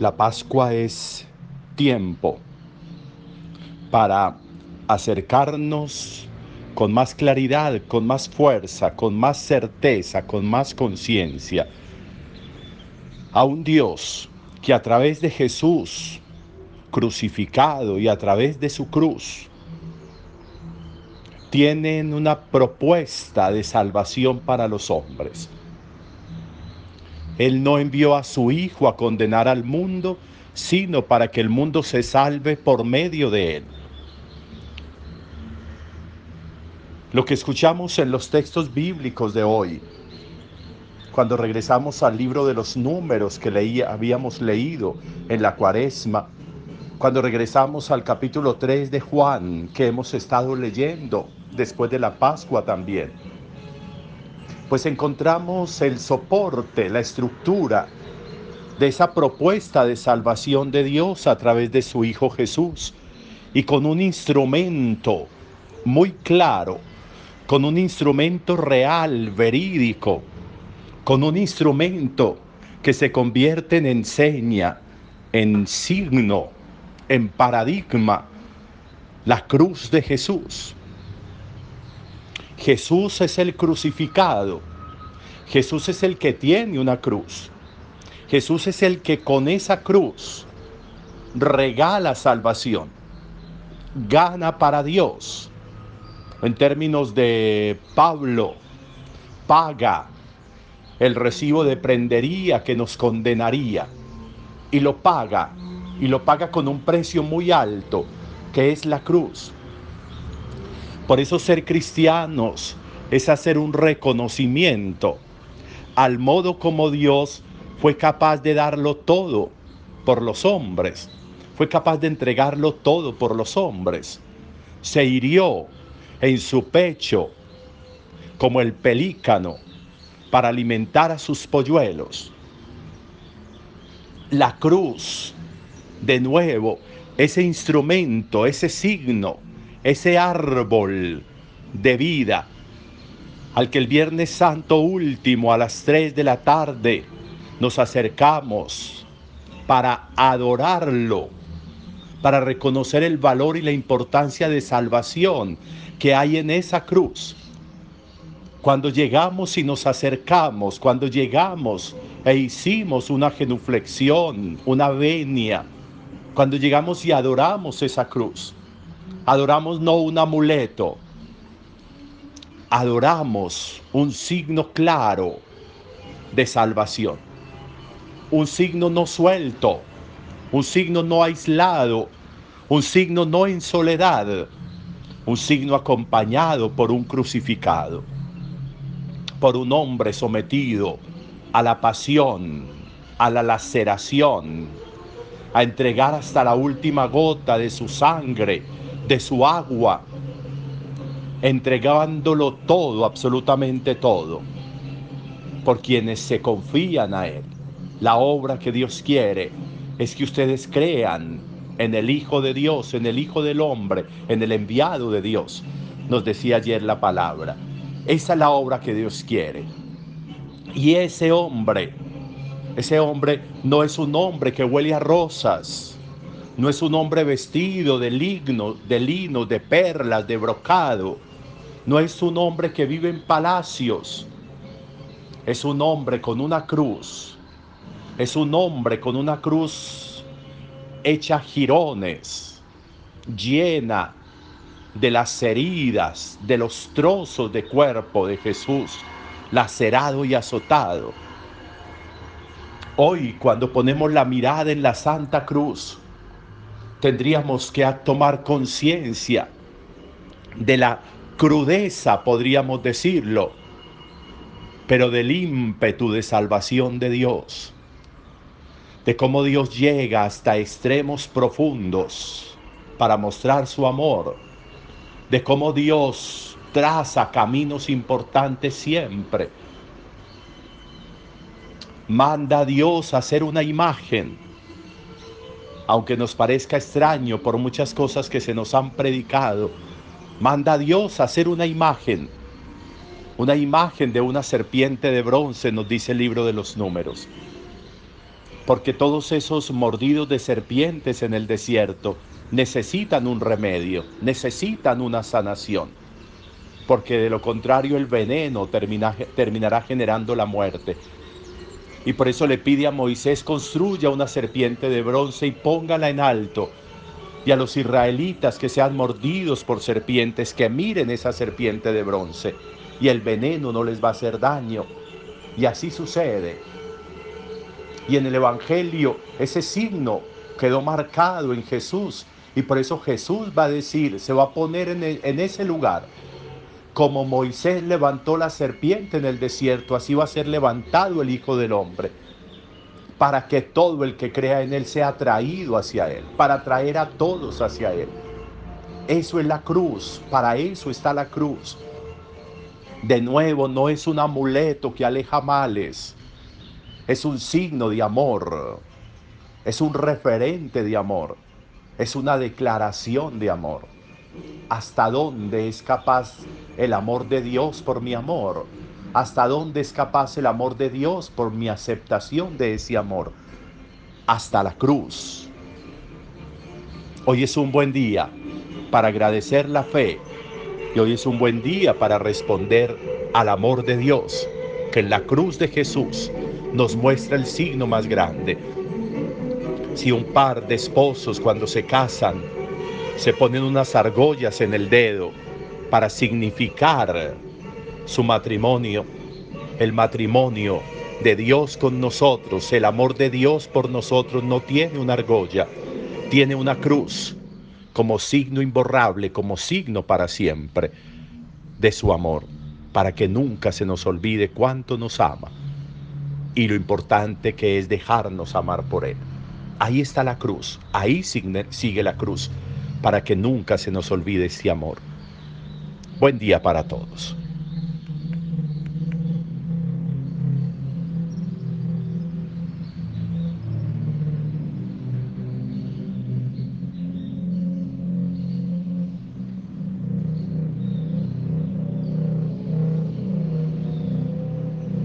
La Pascua es tiempo para acercarnos con más claridad, con más fuerza, con más certeza, con más conciencia a un Dios que a través de Jesús crucificado y a través de su cruz tienen una propuesta de salvación para los hombres. Él no envió a su Hijo a condenar al mundo, sino para que el mundo se salve por medio de Él. Lo que escuchamos en los textos bíblicos de hoy, cuando regresamos al libro de los números que habíamos leído en la cuaresma, cuando regresamos al capítulo 3 de Juan que hemos estado leyendo después de la Pascua también pues encontramos el soporte, la estructura de esa propuesta de salvación de Dios a través de su Hijo Jesús y con un instrumento muy claro, con un instrumento real, verídico, con un instrumento que se convierte en enseña, en signo, en paradigma, la cruz de Jesús. Jesús es el crucificado. Jesús es el que tiene una cruz. Jesús es el que con esa cruz regala salvación, gana para Dios. En términos de Pablo, paga el recibo de prendería que nos condenaría y lo paga, y lo paga con un precio muy alto, que es la cruz. Por eso ser cristianos es hacer un reconocimiento al modo como Dios fue capaz de darlo todo por los hombres, fue capaz de entregarlo todo por los hombres. Se hirió en su pecho como el pelícano para alimentar a sus polluelos. La cruz, de nuevo, ese instrumento, ese signo ese árbol de vida al que el Viernes Santo último a las 3 de la tarde nos acercamos para adorarlo, para reconocer el valor y la importancia de salvación que hay en esa cruz. Cuando llegamos y nos acercamos, cuando llegamos e hicimos una genuflexión, una venia, cuando llegamos y adoramos esa cruz, Adoramos no un amuleto, adoramos un signo claro de salvación, un signo no suelto, un signo no aislado, un signo no en soledad, un signo acompañado por un crucificado, por un hombre sometido a la pasión, a la laceración, a entregar hasta la última gota de su sangre de su agua, entregándolo todo, absolutamente todo, por quienes se confían a Él. La obra que Dios quiere es que ustedes crean en el Hijo de Dios, en el Hijo del Hombre, en el enviado de Dios, nos decía ayer la palabra. Esa es la obra que Dios quiere. Y ese hombre, ese hombre no es un hombre que huele a rosas, no es un hombre vestido de lino, de lino, de perlas, de brocado. No es un hombre que vive en palacios. Es un hombre con una cruz. Es un hombre con una cruz hecha jirones, llena de las heridas, de los trozos de cuerpo de Jesús, lacerado y azotado. Hoy, cuando ponemos la mirada en la Santa Cruz, tendríamos que tomar conciencia de la crudeza, podríamos decirlo, pero del ímpetu de salvación de Dios, de cómo Dios llega hasta extremos profundos para mostrar su amor, de cómo Dios traza caminos importantes siempre. Manda a Dios a hacer una imagen aunque nos parezca extraño por muchas cosas que se nos han predicado, manda a Dios a hacer una imagen, una imagen de una serpiente de bronce, nos dice el libro de los números. porque todos esos mordidos de serpientes en el desierto necesitan un remedio, necesitan una sanación, porque de lo contrario el veneno terminará generando la muerte. Y por eso le pide a Moisés, construya una serpiente de bronce y póngala en alto. Y a los israelitas que sean mordidos por serpientes, que miren esa serpiente de bronce. Y el veneno no les va a hacer daño. Y así sucede. Y en el Evangelio ese signo quedó marcado en Jesús. Y por eso Jesús va a decir, se va a poner en, en ese lugar como Moisés levantó la serpiente en el desierto, así va a ser levantado el Hijo del Hombre, para que todo el que crea en Él sea atraído hacia Él, para atraer a todos hacia Él. Eso es la cruz, para eso está la cruz. De nuevo, no es un amuleto que aleja males, es un signo de amor, es un referente de amor, es una declaración de amor hasta dónde es capaz el amor de Dios por mi amor, hasta dónde es capaz el amor de Dios por mi aceptación de ese amor, hasta la cruz. Hoy es un buen día para agradecer la fe y hoy es un buen día para responder al amor de Dios, que en la cruz de Jesús nos muestra el signo más grande. Si un par de esposos cuando se casan se ponen unas argollas en el dedo para significar su matrimonio, el matrimonio de Dios con nosotros, el amor de Dios por nosotros no tiene una argolla, tiene una cruz como signo imborrable, como signo para siempre de su amor, para que nunca se nos olvide cuánto nos ama y lo importante que es dejarnos amar por Él. Ahí está la cruz, ahí sigue, la cruz para que nunca se nos olvide este amor. Buen día para todos.